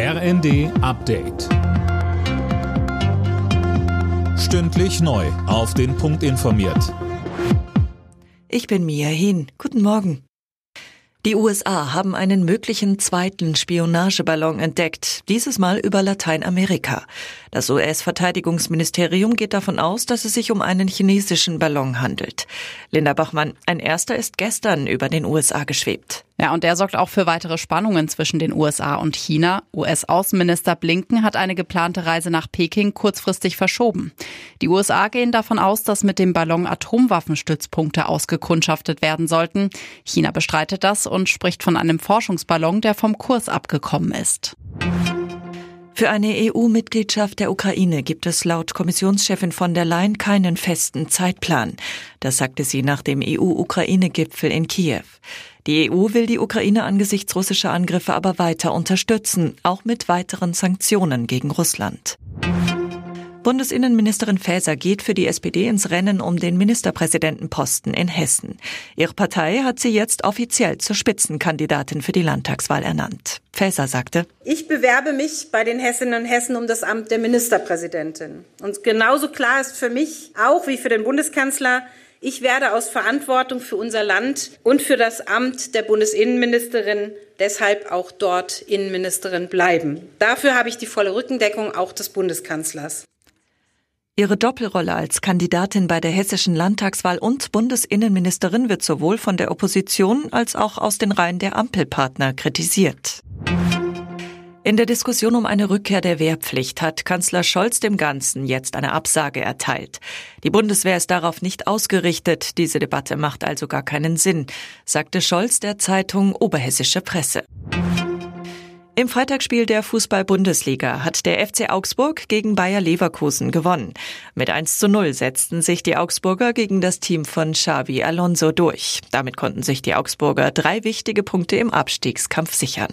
RND Update. Stündlich neu. Auf den Punkt informiert. Ich bin Mia Hin. Guten Morgen. Die USA haben einen möglichen zweiten Spionageballon entdeckt, dieses Mal über Lateinamerika. Das US-Verteidigungsministerium geht davon aus, dass es sich um einen chinesischen Ballon handelt. Linda Bachmann, ein erster ist gestern über den USA geschwebt. Ja, und der sorgt auch für weitere Spannungen zwischen den USA und China. US-Außenminister Blinken hat eine geplante Reise nach Peking kurzfristig verschoben. Die USA gehen davon aus, dass mit dem Ballon Atomwaffenstützpunkte ausgekundschaftet werden sollten. China bestreitet das und spricht von einem Forschungsballon, der vom Kurs abgekommen ist. Für eine EU-Mitgliedschaft der Ukraine gibt es laut Kommissionschefin von der Leyen keinen festen Zeitplan. Das sagte sie nach dem EU-Ukraine-Gipfel in Kiew. Die EU will die Ukraine angesichts russischer Angriffe aber weiter unterstützen, auch mit weiteren Sanktionen gegen Russland. Bundesinnenministerin Faeser geht für die SPD ins Rennen um den Ministerpräsidentenposten in Hessen. Ihre Partei hat sie jetzt offiziell zur Spitzenkandidatin für die Landtagswahl ernannt. Faeser sagte, Ich bewerbe mich bei den Hessinnen und Hessen um das Amt der Ministerpräsidentin. Und genauso klar ist für mich auch wie für den Bundeskanzler, ich werde aus Verantwortung für unser Land und für das Amt der Bundesinnenministerin deshalb auch dort Innenministerin bleiben. Dafür habe ich die volle Rückendeckung auch des Bundeskanzlers. Ihre Doppelrolle als Kandidatin bei der hessischen Landtagswahl und Bundesinnenministerin wird sowohl von der Opposition als auch aus den Reihen der Ampelpartner kritisiert. In der Diskussion um eine Rückkehr der Wehrpflicht hat Kanzler Scholz dem Ganzen jetzt eine Absage erteilt. Die Bundeswehr ist darauf nicht ausgerichtet. Diese Debatte macht also gar keinen Sinn, sagte Scholz der Zeitung Oberhessische Presse. Im Freitagsspiel der Fußball-Bundesliga hat der FC Augsburg gegen Bayer Leverkusen gewonnen. Mit 1 zu 0 setzten sich die Augsburger gegen das Team von Xavi Alonso durch. Damit konnten sich die Augsburger drei wichtige Punkte im Abstiegskampf sichern.